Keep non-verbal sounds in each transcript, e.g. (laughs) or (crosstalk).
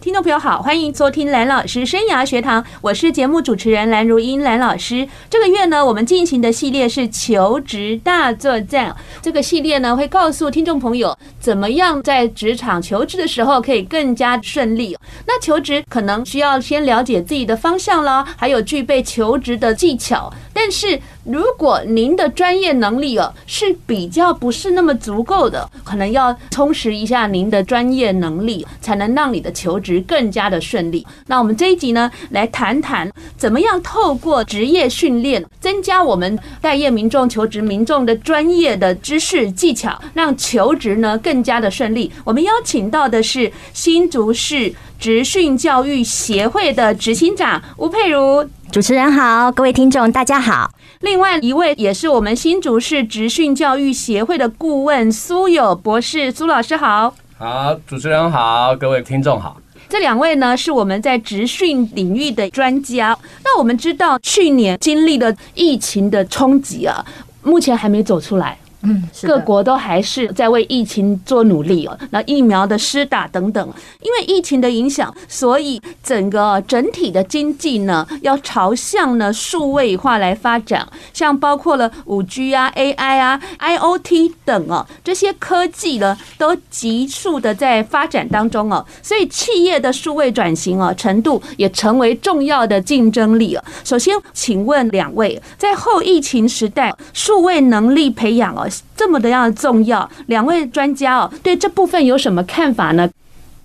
听众朋友好，欢迎收听蓝老师生涯学堂，我是节目主持人蓝如英蓝老师。这个月呢，我们进行的系列是求职大作战。这个系列呢，会告诉听众朋友怎么样在职场求职的时候可以更加顺利。那求职可能需要先了解自己的方向啦，还有具备求职的技巧。但是如果您的专业能力哦是比较不是那么足够的，可能要充实一下您的专业能力，才能让你的求职更加的顺利。那我们这一集呢，来谈谈怎么样透过职业训练，增加我们待业民众、求职民众的专业的知识技巧，让求职呢更加的顺利。我们邀请到的是新竹市职训教育协会的执行长吴佩如。主持人好，各位听众大家好。另外一位也是我们新竹市职训教育协会的顾问苏友博士，苏老师好。好，主持人好，各位听众好。这两位呢是我们在职训领域的专家。那我们知道去年经历了疫情的冲击啊，目前还没走出来。嗯，各国都还是在为疫情做努力哦。那疫苗的施打等等，因为疫情的影响，所以整个整体的经济呢，要朝向呢数位化来发展。像包括了五 G 啊、AI 啊、IOT 等哦，这些科技呢，都急速的在发展当中哦。所以企业的数位转型哦，程度也成为重要的竞争力哦。首先，请问两位，在后疫情时代，数位能力培养哦。这么的样重要，两位专家哦，对这部分有什么看法呢？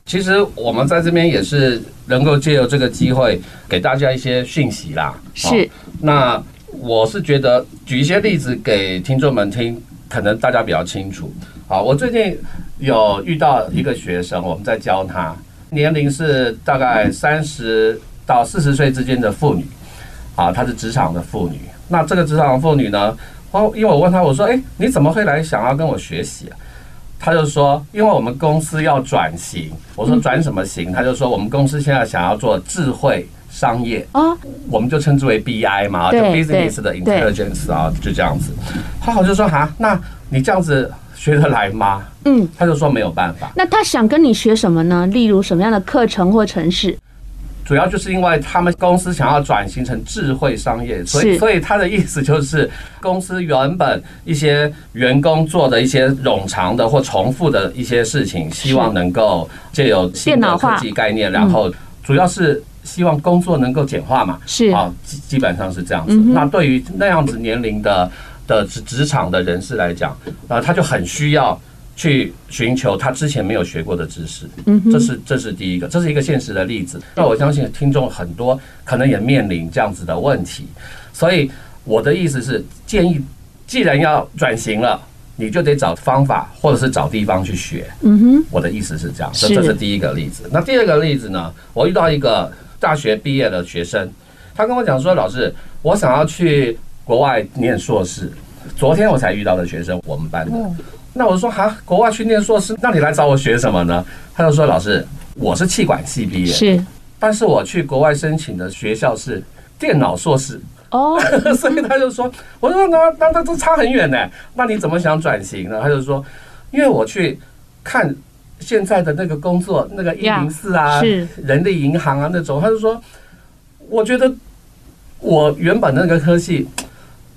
其实我们在这边也是能够借由这个机会给大家一些讯息啦。是，那我是觉得举一些例子给听众们听，可能大家比较清楚。好，我最近有遇到一个学生，我们在教他，年龄是大概三十到四十岁之间的妇女，啊，她是职场的妇女。那这个职场的妇女呢？哦，因为我问他，我说：“哎，你怎么会来想要跟我学习啊？”他就说：“因为我们公司要转型。”我说：“转什么型？”他就说：“我们公司现在想要做智慧商业啊，我们就称之为 BI 嘛，就 Business 的 Intelligence 啊，就这样子。”他好像就说：“哈，那你这样子学得来吗？”嗯，他就说没有办法。那他想跟你学什么呢？例如什么样的课程或程式？主要就是因为他们公司想要转型成智慧商业，所以所以他的意思就是，公司原本一些员工做的一些冗长的或重复的一些事情，希望能够借由新的科技概念，然后主要是希望工作能够简化嘛，是啊，基基本上是这样子。那对于那样子年龄的的职职场的人士来讲，啊，他就很需要。去寻求他之前没有学过的知识，这是这是第一个，这是一个现实的例子。那我相信听众很多可能也面临这样子的问题，所以我的意思是建议，既然要转型了，你就得找方法，或者是找地方去学。嗯哼，我的意思是这样，这这是第一个例子。那第二个例子呢？我遇到一个大学毕业的学生，他跟我讲说：“老师，我想要去国外念硕士。”昨天我才遇到的学生，我们班的。那我说哈，国外去念硕士，那你来找我学什么呢？他就说，老师，我是气管系毕业，是，但是我去国外申请的学校是电脑硕士哦，(laughs) 所以他就说，我说那那那这差很远呢，那你怎么想转型呢？他就说，因为我去看现在的那个工作，那个一零四啊，是人力银行啊那种，他就说，我觉得我原本那个科系。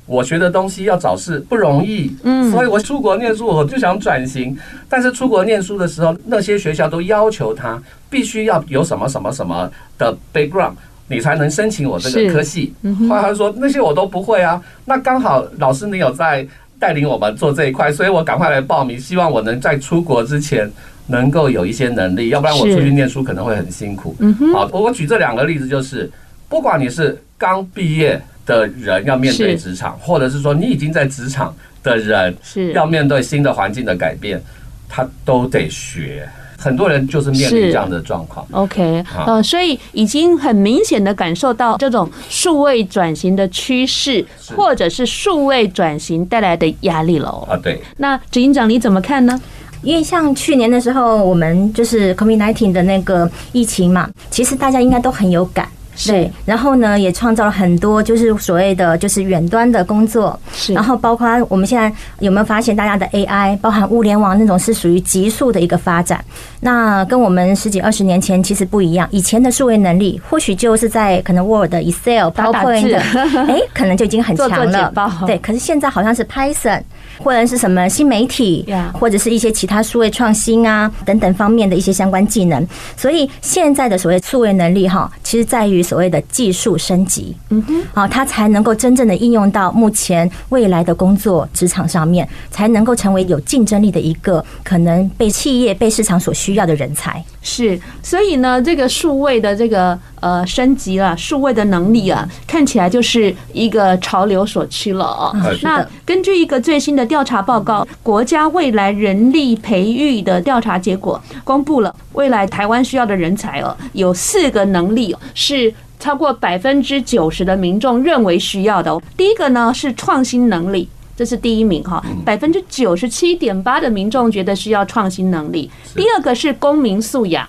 我学的东西要找事不容易，嗯，所以我出国念书，我就想转型。但是出国念书的时候，那些学校都要求他必须要有什么什么什么的 background，你才能申请我这个科系。后来他说那些我都不会啊。那刚好老师你有在带领我们做这一块，所以我赶快来报名，希望我能在出国之前能够有一些能力，要不然我出去念书可能会很辛苦。好，我我举这两个例子，就是不管你是刚毕业。的人要面对职场，或者是说你已经在职场的人是要面对新的环境的改变，他都得学。很多人就是面临这样的状况。OK，呃，所以已经很明显的感受到这种数位转型的趋势，或者是数位转型带来的压力了。啊，对。那执行长你怎么看呢？因为像去年的时候，我们就是 COVID-19 的那个疫情嘛，其实大家应该都很有感。对，然后呢，也创造了很多就是所谓的就是远端的工作，是，然后包括我们现在有没有发现大家的 AI，包含物联网那种是属于急速的一个发展，那跟我们十几二十年前其实不一样，以前的数位能力或许就是在可能 Word、Excel、PowerPoint，哎，(laughs) 可能就已经很强了，对，可是现在好像是 Python。或者是什么新媒体，或者是一些其他数位创新啊等等方面的一些相关技能，所以现在的所谓数位能力哈，其实在于所谓的技术升级，嗯哼，好，它才能够真正的应用到目前未来的工作职场上面，才能够成为有竞争力的一个可能被企业、被市场所需要的人才。是，所以呢，这个数位的这个呃升级啊，数位的能力啊，看起来就是一个潮流所趋了哦。那根据一个最新的调查报告，国家未来人力培育的调查结果公布了，未来台湾需要的人才哦，有四个能力是超过百分之九十的民众认为需要的。第一个呢是创新能力。这是第一名哈，百分之九十七点八的民众觉得需要创新能力。第二个是公民素养，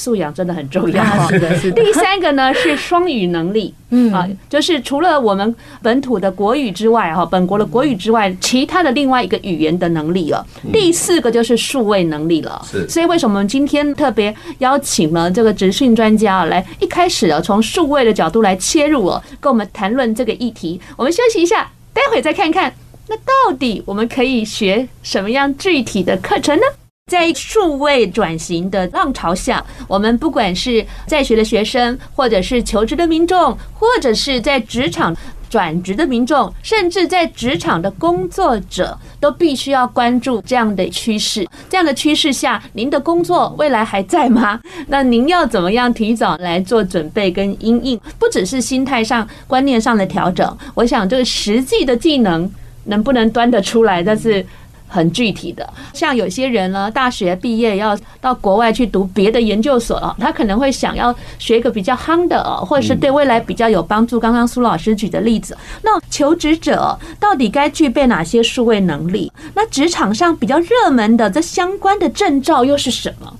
素养真的很重要。是的，是的。(laughs) 第三个呢是双语能力，嗯啊，就是除了我们本土的国语之外哈，本国的国语之外，其他的另外一个语言的能力了。第四个就是数位能力了。是。所以为什么今天特别邀请了这个职训专家来，一开始啊从数位的角度来切入哦，跟我们谈论这个议题。我们休息一下，待会再看看。那到底我们可以学什么样具体的课程呢？在数位转型的浪潮下，我们不管是在学的学生，或者是求职的民众，或者是在职场转职的民众，甚至在职场的工作者，都必须要关注这样的趋势。这样的趋势下，您的工作未来还在吗？那您要怎么样提早来做准备跟因应？不只是心态上、观念上的调整，我想这个实际的技能。能不能端得出来？但是很具体的，像有些人呢，大学毕业要到国外去读别的研究所了，他可能会想要学一个比较夯的，或者是对未来比较有帮助。刚刚苏老师举的例子，那求职者到底该具备哪些数位能力？那职场上比较热门的这相关的证照又是什么？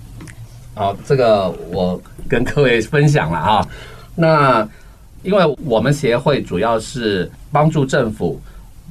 好，这个我跟各位分享了啊。那因为我们协会主要是帮助政府。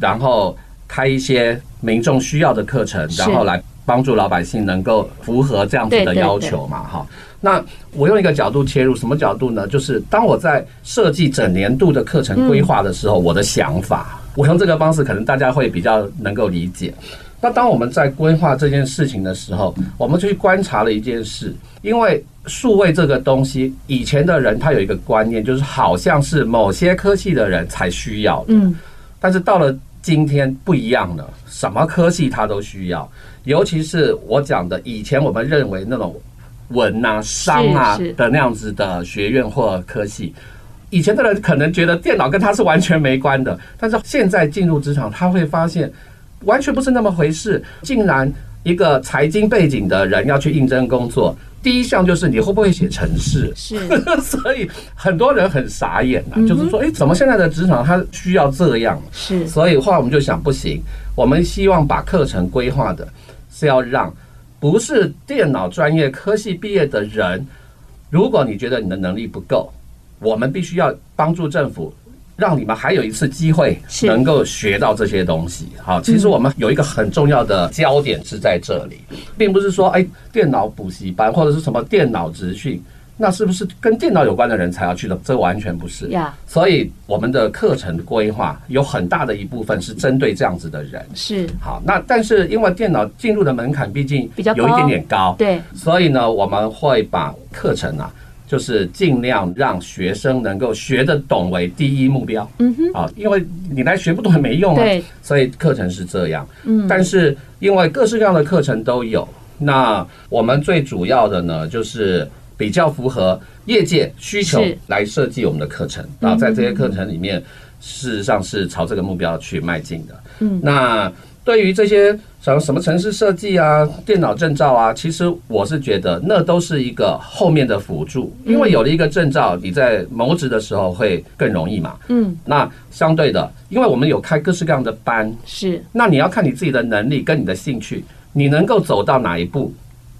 然后开一些民众需要的课程，然后来帮助老百姓能够符合这样子的要求嘛，哈。那我用一个角度切入，什么角度呢？就是当我在设计整年度的课程规划的时候，我的想法，我用这个方式，可能大家会比较能够理解。那当我们在规划这件事情的时候，我们就去观察了一件事，因为数位这个东西，以前的人他有一个观念，就是好像是某些科系的人才需要的，嗯，但是到了。今天不一样了，什么科系他都需要，尤其是我讲的以前我们认为那种文啊、商啊的那样子的学院或科系，以前的人可能觉得电脑跟他是完全没关的，但是现在进入职场，他会发现完全不是那么回事，竟然一个财经背景的人要去应征工作。第一项就是你会不会写程式？是，(laughs) 所以很多人很傻眼呐，就是说，哎，怎么现在的职场它需要这样？是，所以后来我们就想，不行，我们希望把课程规划的是要让不是电脑专业科系毕业的人，如果你觉得你的能力不够，我们必须要帮助政府。让你们还有一次机会能够学到这些东西。好，其实我们有一个很重要的焦点是在这里，并不是说哎，电脑补习班或者是什么电脑职训，那是不是跟电脑有关的人才要去的？这完全不是。呀，所以我们的课程规划有很大的一部分是针对这样子的人。是。好，那但是因为电脑进入的门槛毕竟有一点点高，对，所以呢，我们会把课程啊。就是尽量让学生能够学得懂为第一目标。嗯哼，啊，因为你来学不懂也没用啊。对，所以课程是这样。嗯，但是因为各式各样的课程都有，那我们最主要的呢，就是比较符合业界需求来设计我们的课程。然后在这些课程里面，事实上是朝这个目标去迈进的。嗯，那。对于这些什么什么城市设计啊、电脑证照啊，其实我是觉得那都是一个后面的辅助，因为有了一个证照，你在谋职的时候会更容易嘛。嗯，那相对的，因为我们有开各式各样的班，是，那你要看你自己的能力跟你的兴趣，你能够走到哪一步，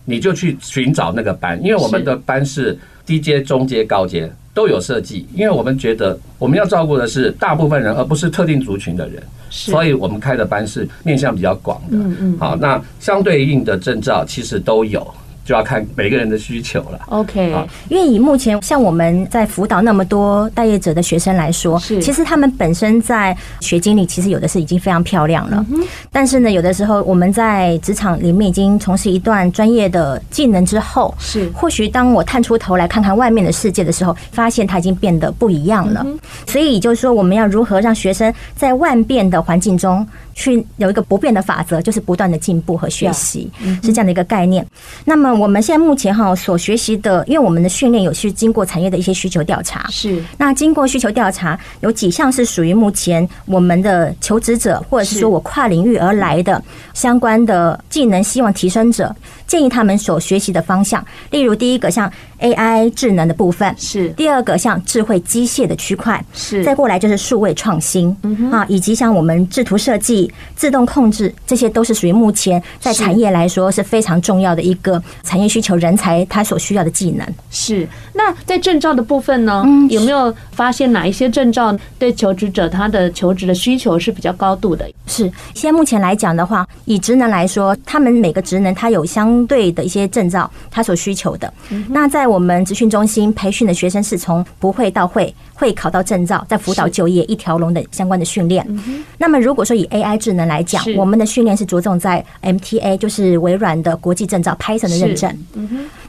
你就去寻找那个班，因为我们的班是低阶、中阶、高阶都有设计，因为我们觉得我们要照顾的是大部分人，而不是特定族群的人，所以我们开的班是面向比较广的。嗯嗯，好，那相对应的证照其实都有。就要看每个人的需求了。OK，因为以目前像我们在辅导那么多待业者的学生来说，是其实他们本身在学经历，其实有的是已经非常漂亮了。但是呢，有的时候我们在职场里面已经从事一段专业的技能之后，是或许当我探出头来看看外面的世界的时候，发现它已经变得不一样了。所以就是说，我们要如何让学生在万变的环境中，去有一个不变的法则，就是不断的进步和学习，是这样的一个概念。那么我们现在目前哈所学习的，因为我们的训练有去经过产业的一些需求调查，是那经过需求调查，有几项是属于目前我们的求职者或者是说我跨领域而来的相关的技能，希望提升者。建议他们所学习的方向，例如第一个像 AI 智能的部分，是。第二个像智慧机械的区块，是。再过来就是数位创新，啊，以及像我们制图设计、自动控制，这些都是属于目前在产业来说是非常重要的一个产业需求人才他所需要的技能。是。那在证照的部分呢，有没有发现哪一些证照对求职者他的求职的需求是比较高度的？是。现在目前来讲的话，以职能来说，他们每个职能它有相对的一些证照，他所需求的。那在我们集训中心培训的学生是从不会到会，会考到证照，在辅导就业一条龙的相关的训练。那么如果说以 AI 智能来讲，我们的训练是着重在 MTA，就是微软的国际证照 Python 的认证。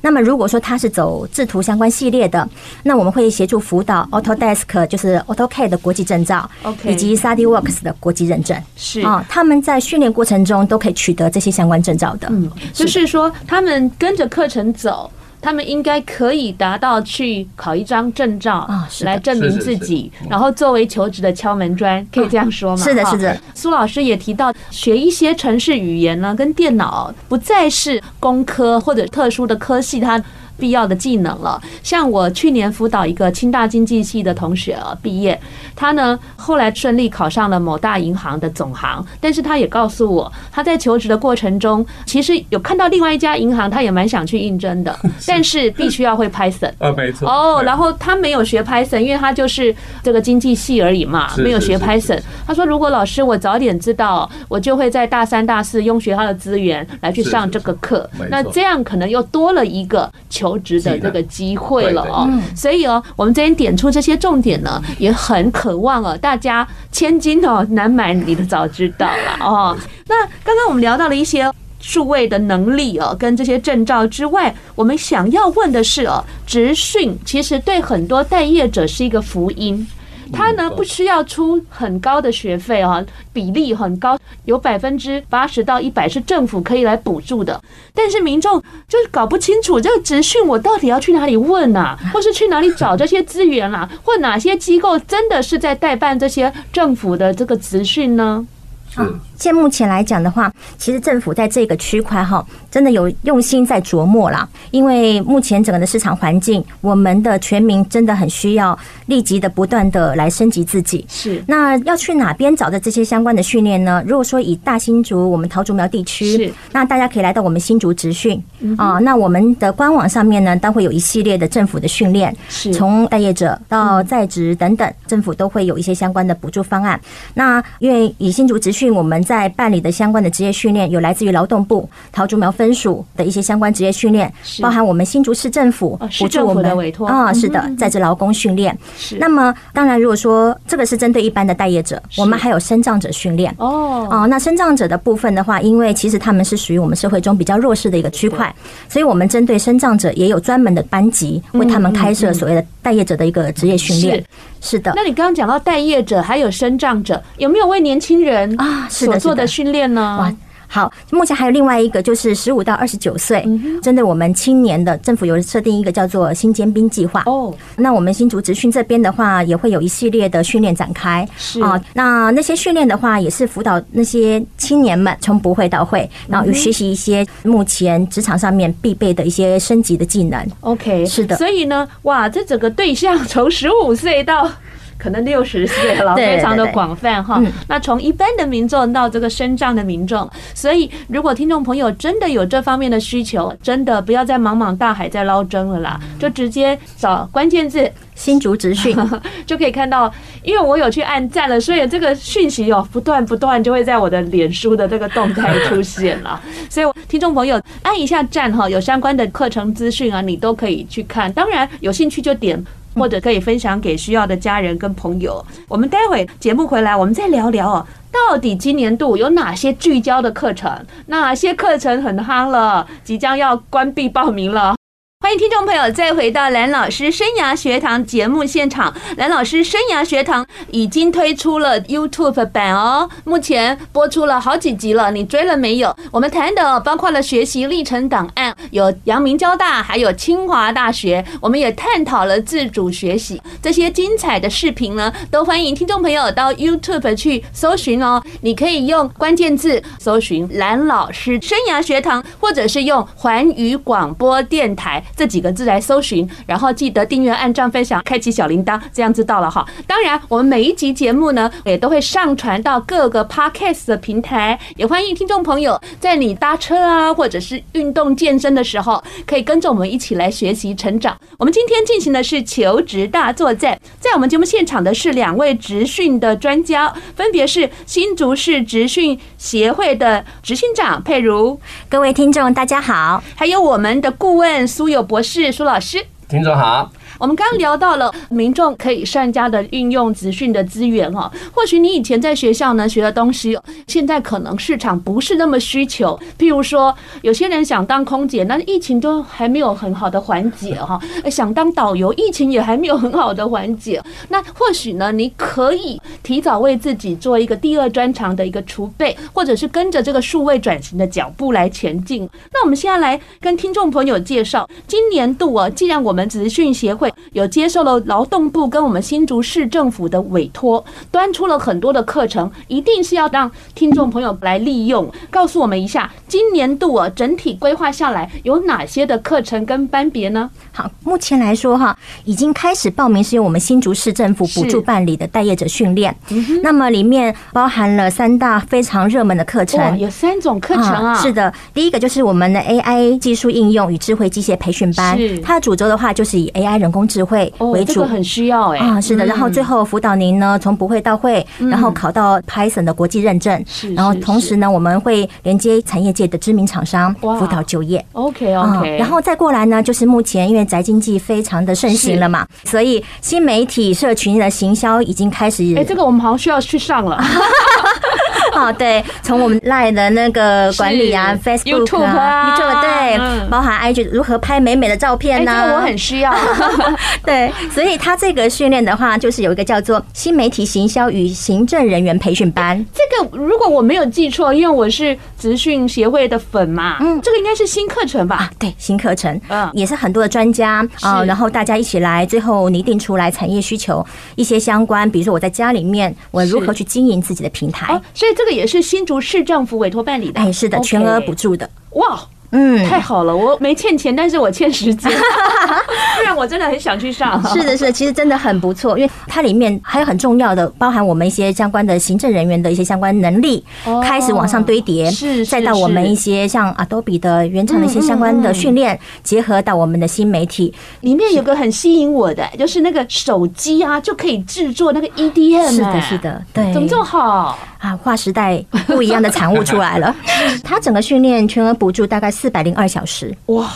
那么如果说他是走制图相关系列的，那我们会协助辅导 Autodesk，就是 AutoCAD 的国际证照，以及 SolidWorks 的国际认证。是啊，他们在训练过程中都可以取得这些相关证照的。嗯，就是。说他们跟着课程走，他们应该可以达到去考一张证照啊，来证明自己，然后作为求职的敲门砖，可以这样说吗？是的，是的。苏老师也提到，学一些城市语言呢，跟电脑不再是工科或者特殊的科系，它。必要的技能了，像我去年辅导一个清大经济系的同学啊，毕业，他呢后来顺利考上了某大银行的总行，但是他也告诉我，他在求职的过程中，其实有看到另外一家银行，他也蛮想去应征的，(laughs) 但是必须要会 Python 啊，没错哦，然后他没有学 Python，因为他就是这个经济系而已嘛，没有学 Python。他说，如果老师我早点知道，我就会在大三、大四用学校的资源来去上这个课，那这样可能又多了一个求。求职的这个机会了哦，所以哦，我们这边点出这些重点呢，也很渴望哦，大家千金哦难买，你的早知道了哦。那刚刚我们聊到了一些数位的能力哦，跟这些证照之外，我们想要问的是哦，职训其实对很多待业者是一个福音。他呢不需要出很高的学费啊，比例很高，有百分之八十到一百是政府可以来补助的。但是民众就是搞不清楚这个职训，我到底要去哪里问啊，(laughs) 或是去哪里找这些资源啦，或哪些机构真的是在代办这些政府的这个职训呢？啊，现目前来讲的话，其实政府在这个区块哈，真的有用心在琢磨啦。因为目前整个的市场环境，我们的全民真的很需要立即的不断的来升级自己。是，那要去哪边找的这些相关的训练呢？如果说以大新竹我们桃竹苗地区，是，那大家可以来到我们新竹职训啊。那我们的官网上面呢，都会有一系列的政府的训练，是，从待业者到在职等等，政府都会有一些相关的补助方案。那因为以新竹职训我们在办理的相关的职业训练，有来自于劳动部桃竹苗分署的一些相关职业训练，包含我们新竹市政府补助我们的委托。啊，是的，在职劳工训练。那么当然，如果说这个是针对一般的待业者，我们还有身障者训练。哦。哦。那身障者的部分的话，因为其实他们是属于我们社会中比较弱势的一个区块，所以我们针对身障者也有专门的班级为他们开设所谓的待业者的一个职业训练。是的。那你刚刚讲到待业者还有生障者，有没有为年轻人啊？所，做的训练呢？哇，好，目前还有另外一个，就是十五到二十九岁，针对我们青年的，政府有设定一个叫做新尖兵计划哦。那我们新竹职训这边的话，也会有一系列的训练展开是啊。那那些训练的话，也是辅导那些青年们从不会到会，然后有学习一些目前职场上面必备的一些升级的技能。OK，是的。所以呢，哇，这整个对象从十五岁到可能六十岁了，非常的广泛哈。那从一般的民众到这个身障的民众，所以如果听众朋友真的有这方面的需求，真的不要再茫茫大海在捞针了啦，就直接找关键字。新竹职讯就可以看到，因为我有去按赞了，所以这个讯息哦，不断不断就会在我的脸书的这个动态出现了。(laughs) 所以听众朋友按一下赞哈，有相关的课程资讯啊，你都可以去看。当然有兴趣就点，或者可以分享给需要的家人跟朋友。我们待会节目回来，我们再聊聊哦，到底今年度有哪些聚焦的课程，哪些课程很夯了，即将要关闭报名了。欢迎听众朋友再回到蓝老师生涯学堂节目现场。蓝老师生涯学堂已经推出了 YouTube 版哦，目前播出了好几集了，你追了没有？我们谈的包括了学习历程档案，有阳明交大，还有清华大学。我们也探讨了自主学习这些精彩的视频呢，都欢迎听众朋友到 YouTube 去搜寻哦。你可以用关键字搜寻蓝老师生涯学堂，或者是用环宇广播电台。这几个字来搜寻，然后记得订阅、按赞、分享、开启小铃铛，这样知道了哈。当然，我们每一集节目呢，也都会上传到各个 Podcast 的平台，也欢迎听众朋友在你搭车啊，或者是运动健身的时候，可以跟着我们一起来学习成长。我们今天进行的是求职大作战，在我们节目现场的是两位职训的专家，分别是新竹市职训协会的执行长佩如，各位听众大家好，还有我们的顾问苏有博士苏老师，听众好。我们刚刚聊到了民众可以善加的运用资讯的资源哈，或许你以前在学校呢学的东西，现在可能市场不是那么需求。譬如说，有些人想当空姐，那疫情都还没有很好的缓解哈；想当导游，疫情也还没有很好的缓解。那或许呢，你可以提早为自己做一个第二专长的一个储备，或者是跟着这个数位转型的脚步来前进。那我们现在来跟听众朋友介绍，今年度啊，既然我们资讯协会。有接受了劳动部跟我们新竹市政府的委托，端出了很多的课程，一定是要让听众朋友来利用。告诉我们一下，今年度啊整体规划下来有哪些的课程跟班别呢？好，目前来说哈，已经开始报名是由我们新竹市政府补助办理的待业者训练。那么里面包含了三大非常热门的课程，有三种课程啊。是的，第一个就是我们的 AI 技术应用与智慧机械培训班，它的主轴的话就是以 AI 人工。智慧为主，很需要哎啊，是的。然后最后辅导您呢，从不会到会，然后考到 Python 的国际认证。是，然后同时呢，我们会连接产业界的知名厂商，辅导就业。OK OK。然后再过来呢，就是目前因为宅经济非常的盛行了嘛，所以新媒体社群的行销已经开始。哎，这个我们好像需要去上了。(laughs) (laughs) 好，对，从我们 Line 的那个管理啊，Facebook 啊，YouTube 对，包含 IG 如何拍美美的照片呢？这个我很需要。(laughs) 对，所以他这个训练的话，就是有一个叫做新媒体行销与行政人员培训班。这个如果我没有记错，因为我是职训协会的粉嘛，嗯，这个应该是新课程吧？啊，对，新课程，嗯，也是很多的专家啊，然后大家一起来，最后拟定出来产业需求一些相关，比如说我在家里面我如何去经营自己的平台。哦，所以这个也是新竹市政府委托办理的。哎，是的，全额补助的。哇。嗯，太好了，我没欠钱，但是我欠时间，(laughs) 不然我真的很想去上。是的，是的，其实真的很不错，因为它里面还有很重要的，包含我们一些相关的行政人员的一些相关能力，开始往上堆叠，是，再到我们一些像 Adobe 的原厂的一些相关的训练，结合到我们的新媒体，里面有个很吸引我的，就是那个手机啊就可以制作那个 EDM，是的，是的，对，怎么这么好？啊？划时代不一样的产物出来了，(laughs) 它整个训练全额补助大概。四百零二小时哇！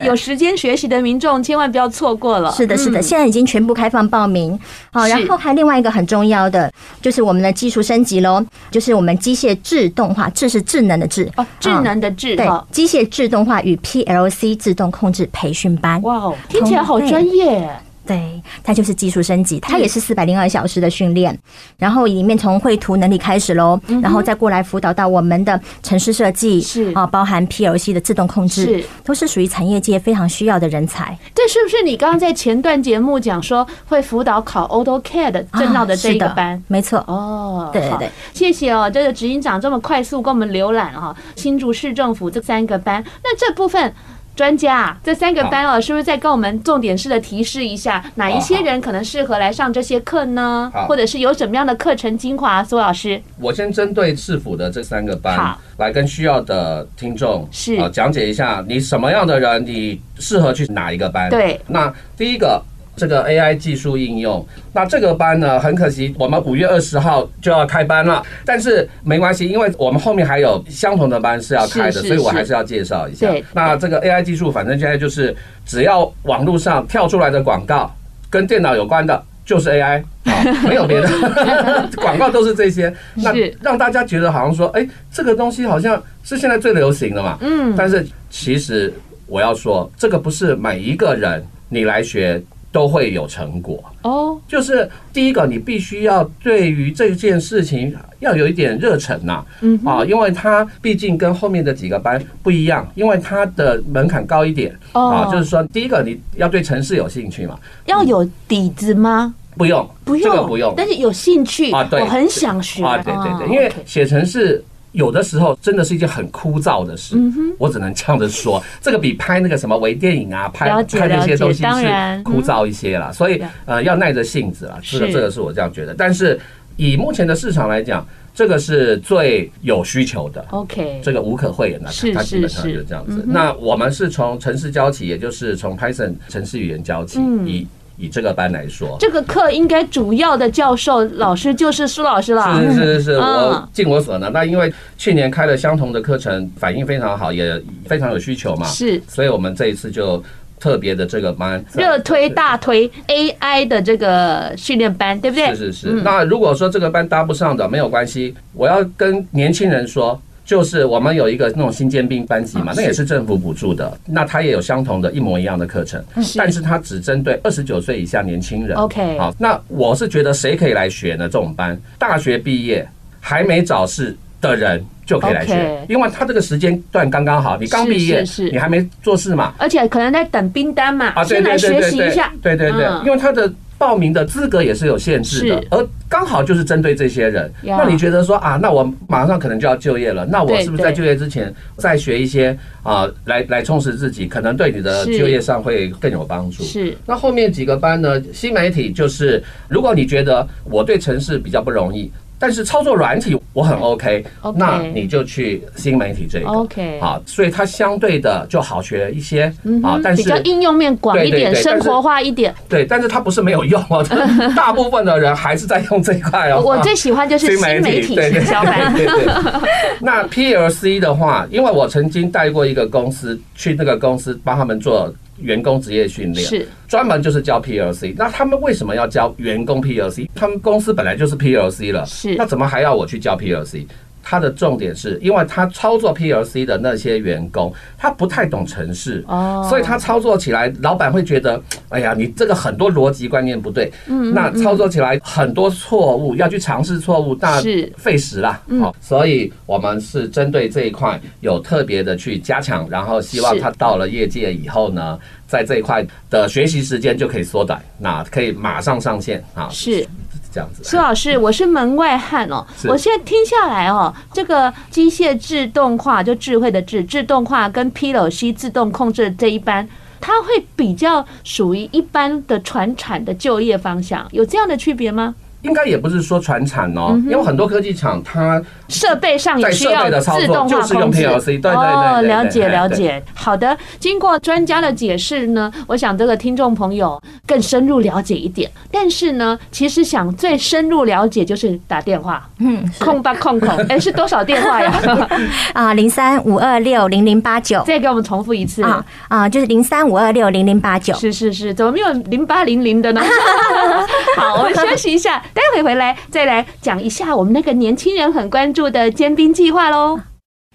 有时间学习的民众千万不要错过了。是的，是的，现在已经全部开放报名。好，然后还另外一个很重要的，就是我们的技术升级喽，就是我们机械自动化，智是智能的智哦，智能的智，对，机械自动化与 PLC 自动控制培训班。哇，听起来好专业。对，它就是技术升级，它也是四百零二小时的训练，然后里面从绘图能力开始喽，然后再过来辅导到我们的城市设计，是啊，包含 PLC 的自动控制，是都是属于产业界非常需要的人才。这是不是你刚刚在前段节目讲说会辅导考 AutoCAD 证照的这个班？啊、没错，哦，对对对，谢谢哦，这个执行长这么快速跟我们浏览哈，新竹市政府这三个班，那这部分。专家，这三个班哦，是不是再跟我们重点式的提示一下，哪一些人可能适合来上这些课呢？或者是有什么样的课程精华？苏老师，我先针对市府的这三个班，来跟需要的听众是啊讲解一下，你什么样的人，你适合去哪一个班？对，那第一个。这个 AI 技术应用，那这个班呢，很可惜，我们五月二十号就要开班了。但是没关系，因为我们后面还有相同的班是要开的，所以我还是要介绍一下。那这个 AI 技术，反正现在就是只要网络上跳出来的广告跟电脑有关的，就是 AI 啊，(laughs) 没有别的 (laughs) 广告都是这些。那让大家觉得好像说，哎，这个东西好像是现在最流行的嘛。嗯。但是其实我要说，这个不是每一个人你来学。都会有成果。哦，就是第一个，你必须要对于这件事情要有一点热忱呐，嗯啊，因为它毕竟跟后面的几个班不一样，因为它的门槛高一点。啊，就是说，第一个你要对城市有兴趣嘛，要有底子吗？不用，不用，这个不用，但是有兴趣啊，对，我很想学。啊，对对对，因为写程式。有的时候真的是一件很枯燥的事，我只能这样子说，(laughs) 这个比拍那个什么微电影啊，拍拍那些东西是枯燥一些啦，所以呃要耐着性子啦，这个这个是我这样觉得。但是以目前的市场来讲，这个是最有需求的。OK，这个无可讳言的，它基本上就是这样子。那我们是从城市教起，也就是从 Python 城市语言教起，以。以这个班来说，这个课应该主要的教授老师就是苏老师了。是是是是，我尽我所能。那因为去年开了相同的课程，反应非常好，也非常有需求嘛。是，所以我们这一次就特别的这个班热推大推 AI 的这个训练班，对不对？是是是。那如果说这个班搭不上的，没有关系，我要跟年轻人说。就是我们有一个那种新尖兵班级嘛，那也是政府补助的，那它也有相同的一模一样的课程，但是它只针对二十九岁以下年轻人。OK，好，那我是觉得谁可以来学呢？这种班，大学毕业还没找事的人就可以来学，因为他这个时间段刚刚好，你刚毕业，你还没做事嘛，而且可能在等兵单嘛，啊，先来学习一下，对对对，因为他的。报名的资格也是有限制的，而刚好就是针对这些人。那你觉得说啊，那我马上可能就要就业了，那我是不是在就业之前再学一些啊，来来充实自己，可能对你的就业上会更有帮助？是。那后面几个班呢？新媒体就是，如果你觉得我对城市比较不容易。但是操作软体我很 OK，那你就去新媒体这个 OK 好，所以它相对的就好学一些啊，但是比较应用面广一点，生活化一点。对，但是它不是没有用哦，(laughs) 大部分的人还是在用这一块哦。我最喜欢就是新媒体营销班。对对。(laughs) 那 PLC 的话，因为我曾经带过一个公司，去那个公司帮他们做。员工职业训练。是。专门就是教 PLC，那他们为什么要教员工 PLC？他们公司本来就是 PLC 了，是。那怎么还要我去教 PLC？他的重点是因为他操作 PLC 的那些员工，他不太懂程式，哦，所以他操作起来，老板会觉得，哎呀，你这个很多逻辑观念不对，嗯，那操作起来很多错误，要去尝试错误，那费时啦，好，所以我们是针对这一块有特别的去加强，然后希望他到了业界以后呢，在这一块的学习时间就可以缩短，那可以马上上线啊，是。这样子，苏老师，我是门外汉哦。我现在听下来哦，这个机械自动化就智慧的智，自动化跟 PLC 自动控制这一班，它会比较属于一般的传产的就业方向，有这样的区别吗？应该也不是说传产哦，因为很多科技厂它设备上也需要自动化控制。哦，了解了解。好的，经过专家的解释呢，我想这个听众朋友更深入了解一点。但是呢，其实想最深入了解就是打电话，嗯，空吧空空，(laughs) 哎，是多少电话呀？(laughs) 啊，零三五二六零零八九。再给我们重复一次啊啊，就是零三五二六零零八九。是是是，怎么没有零八零零的呢？(laughs) 好，我们休息一下。待会回来再来讲一下我们那个年轻人很关注的尖兵计划喽！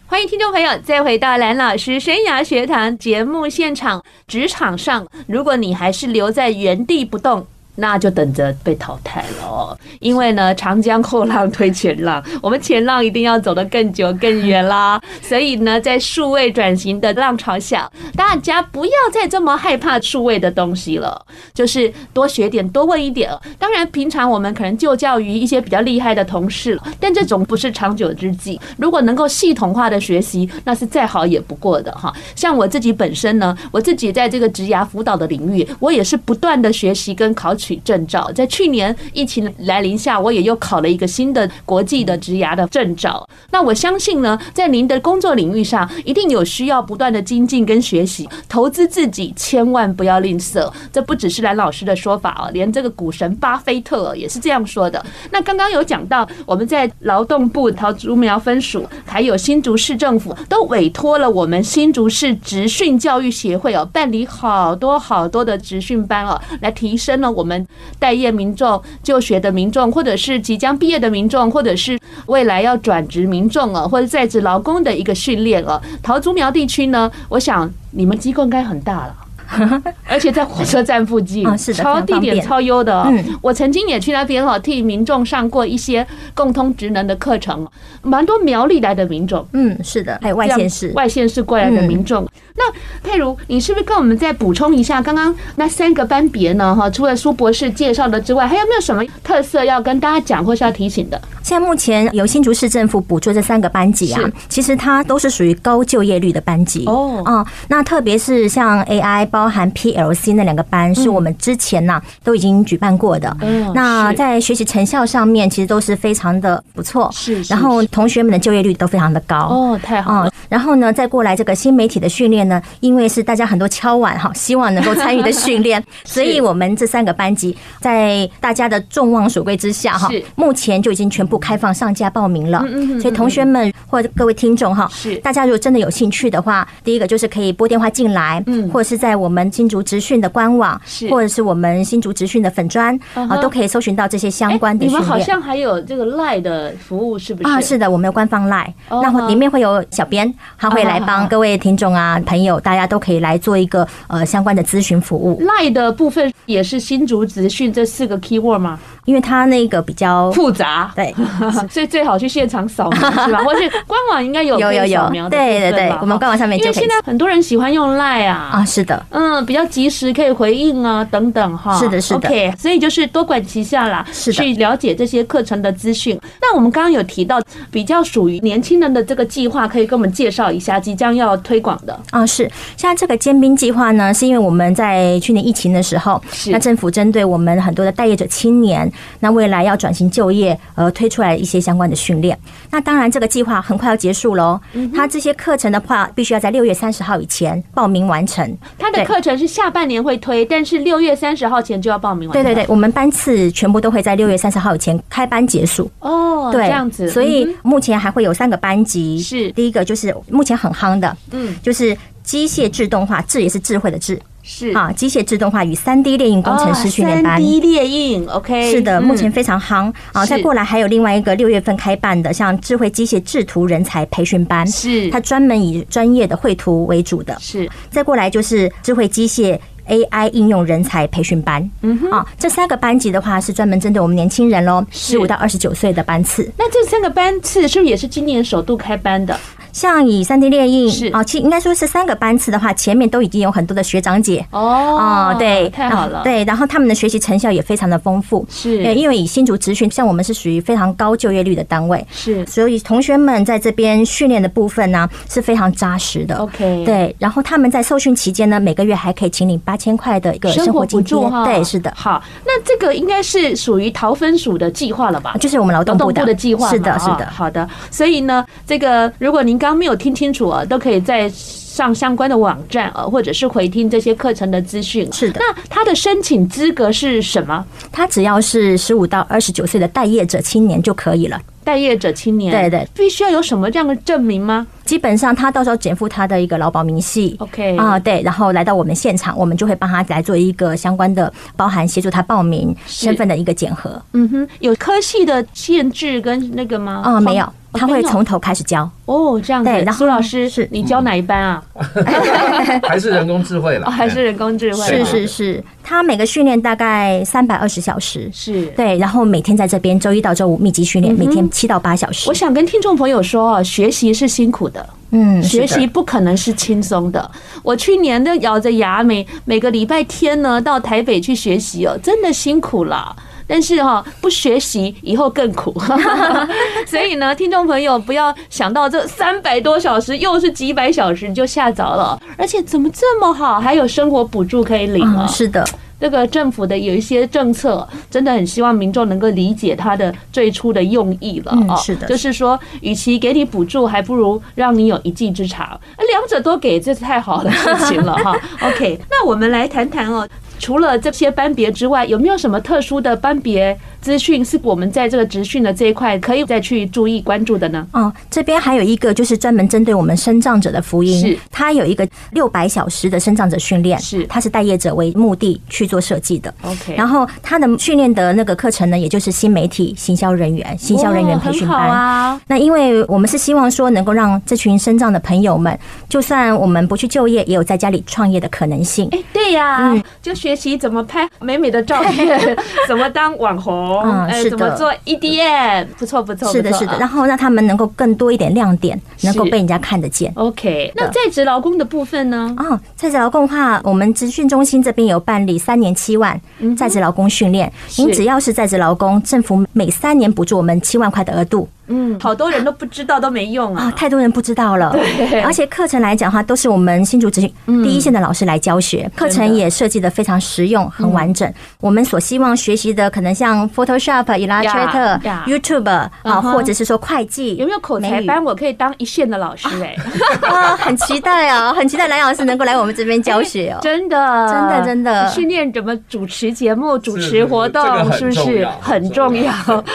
欢迎听众朋友再回到蓝老师生涯学堂节目现场。职场上，如果你还是留在原地不动，那就等着被淘汰了哦。因为呢，长江后浪推前浪，我们前浪一定要走得更久更远啦。(laughs) 所以呢，在数位转型的浪潮下，大家不要再这么害怕数位的东西了，就是多学点，多问一点。当然，平常我们可能就教于一些比较厉害的同事，但这种不是长久之计。如果能够系统化的学习，那是再好也不过的哈。像我自己本身呢，我自己在这个职涯辅导的领域，我也是不断的学习跟考取取证照。在去年疫情来临下，我也又考了一个新的国际的职涯的证照。那我相信呢，在您的工作领域上，一定有需要不断的精进跟学习，投资自己千万不要吝啬。这不只是蓝老师的说法哦，连这个股神巴菲特也是这样说的。那刚刚有讲到，我们在劳动部桃竹苗分署，还有新竹市政府，都委托了我们新竹市职训教育协会哦，办理好多好多的职训班哦，来提升了我们待业民众、就学的民众，或者是即将毕业的民众，或者是未来要转职民众啊，或者在职劳工的一个训练哦。桃竹苗地区呢，我想你们机构应该很大了。(laughs) 而且在火车站附近，是的，超地点超优的。嗯，我曾经也去那边哈，替民众上过一些共通职能的课程，蛮多苗栗来的民众。嗯，是的，还有外县市、外县市过来的民众。那佩如，你是不是跟我们再补充一下刚刚那三个班别呢？哈，除了苏博士介绍的之外，还有没有什么特色要跟大家讲或是要提醒的？现在目前由新竹市政府补助这三个班级啊，其实它都是属于高就业率的班级哦。啊，那特别是像 AI 包含 PLC 那两个班，是我们之前呐都已经举办过的。嗯，那在学习成效上面，其实都是非常的不错。是，然后同学们的就业率都非常的高。哦，太好了。然后呢，再过来这个新媒体的训练呢，因为是大家很多敲碗哈，希望能够参与的训练，(laughs) 所以我们这三个班级在大家的众望所归之下哈，目前就已经全部。开放上架报名了，所以同学们或者各位听众哈，是。大家如果真的有兴趣的话，第一个就是可以拨电话进来，嗯，或者是在我们新竹职训的官网，是。或者是我们新竹职训的粉砖啊，都可以搜寻到这些相关的训练。你们好像还有这个 LINE 的服务，是不是？啊，是的，我们有官方 LINE，那里面会有小编，他会来帮各位听众啊、朋友，大家都可以来做一个呃相关的咨询服务。LINE 的部分也是新竹资讯这四个 keyword 吗？因为它那个比较复杂，对，(laughs) 所以最好去现场扫描是吧？(laughs) 或是官网应该有有有有，对对对，我们官网上面就可以。因为现在很多人喜欢用 Line 啊，啊是的，嗯，比较及时可以回应啊等等哈，是的，是的。OK，所以就是多管齐下啦，是的，去了解这些课程的资讯。那我们刚刚有提到比较属于年轻人的这个计划，可以跟我们介绍一下即将要推广的啊？是，像这个尖兵计划呢，是因为我们在去年疫情的时候，那政府针对我们很多的待业者青年，那未来要转型就业而推出来一些相关的训练。那当然，这个计划很快要结束喽。它这些课程的话，必须要在六月三十号以前报名完成。它的课程是下半年会推，但是六月三十号前就要报名完成。对对对，我们班次全部都会在六月三十号以前开班结束。哦，对，这样子。所以目前还会有三个班级。是第一个就是目前很夯的，嗯，就是机械自动化，智也是智慧的智。是啊，机械自动化与三 D 列印工程师训练班。三 D 列印，OK，是的，目前非常夯啊。再过来还有另外一个六月份开办的，像智慧机械制图人才培训班，是它专门以专业的绘图为主的。是再过来就是智慧机械 AI 应用人才培训班。嗯哼，啊，这三个班级的话是专门针对我们年轻人喽，十五到二十九岁的班次。那这三个班次是不是也是今年首度开班的？像以三 D 列印是。啊，其应该说是三个班次的话，前面都已经有很多的学长姐。哦哦，对，太好了，对，然后他们的学习成效也非常的丰富，是，因为以新竹职训，像我们是属于非常高就业率的单位，是，所以同学们在这边训练的部分呢是非常扎实的，OK，对，然后他们在受训期间呢，每个月还可以请领八千块的一个生活津贴，对，是的，好，那这个应该是属于桃分署的计划了吧？就是我们劳动部的。计划，是的，是的，好的，所以呢，这个如果您刚没有听清楚啊，都可以在上相关的网站啊，或者是回听这些课程的资讯。是的，那他的申请资格是什么？他只要是十五到二十九岁的待业者青年就可以了。待业者青年，对对，必须要有什么这样的证明吗？基本上他到时候减负他的一个劳保明细，OK 啊，对，然后来到我们现场，我们就会帮他来做一个相关的，包含协助他报名身份的一个检核。嗯哼，有科系的限制跟那个吗？啊，没有。他会从头开始教。哦，这样子。对，然后苏老师是你教哪一班啊？(laughs) 还是人工智慧了？还是人工智慧？是是是，他每个训练大概三百二十小时。是对，然后每天在这边周一到周五密集训练，每天七到八小时。我想跟听众朋友说，学习是辛苦的。嗯，学习不可能是轻松的。我去年都咬着牙，每每个礼拜天呢到台北去学习哦，真的辛苦了。但是哈，不学习以后更苦。(laughs) 所以呢，听众朋友不要想到这三百多小时又是几百小时你就吓着了，而且怎么这么好，还有生活补助可以领啊？是的。这个政府的有一些政策，真的很希望民众能够理解他的最初的用意了啊。是的，就是说，与其给你补助，还不如让你有一技之长。两者都给，这是太好的事情了哈。(laughs) OK，那我们来谈谈哦。除了这些班别之外，有没有什么特殊的班别资讯是我们在这个职训的这一块可以再去注意关注的呢？哦，这边还有一个就是专门针对我们生障者的福音，是它有一个六百小时的生障者训练，是它是待业者为目的去做设计的。OK，然后它的训练的那个课程呢，也就是新媒体行销人员、行销人员培训班啊。那因为我们是希望说能够让这群生障的朋友们，就算我们不去就业，也有在家里创业的可能性。哎，对呀，嗯，就。学习怎么拍美美的照片，(laughs) 怎么当网红，嗯，是的，怎么做 EDM，不错不错，是的，是的。然后让他们能够更多一点亮点，能够被人家看得见。OK，那在职劳工的部分呢？哦，在职劳工的话，我们职训中心这边有办理三年七万在职劳工训练。您只要是在职劳工，政府每三年补助我们七万块的额度。嗯，好多人都不知道，都没用啊！太多人不知道了。对，而且课程来讲的话，都是我们新竹职训第一线的老师来教学，课程也设计的非常实用、很完整。我们所希望学习的，可能像 Photoshop、Illustrator、YouTube 啊，或者是说会计，有没有口才班？我可以当一线的老师哎！(laughs) 啊，很期待啊，很期待蓝老师能够来我们这边教学哦！真的，真的，真的，训练怎么主持节目、主持活动，是不是很重要？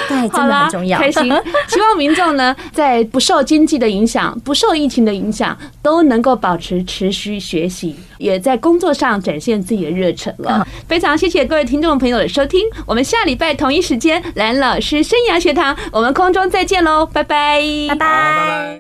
对，真的很重要。开心。(laughs) 希望民众呢，在不受经济的影响、不受疫情的影响，都能够保持持续学习，也在工作上展现自己的热忱了。非常谢谢各位听众朋友的收听，我们下礼拜同一时间蓝老师生涯学堂，我们空中再见喽，拜拜，拜拜。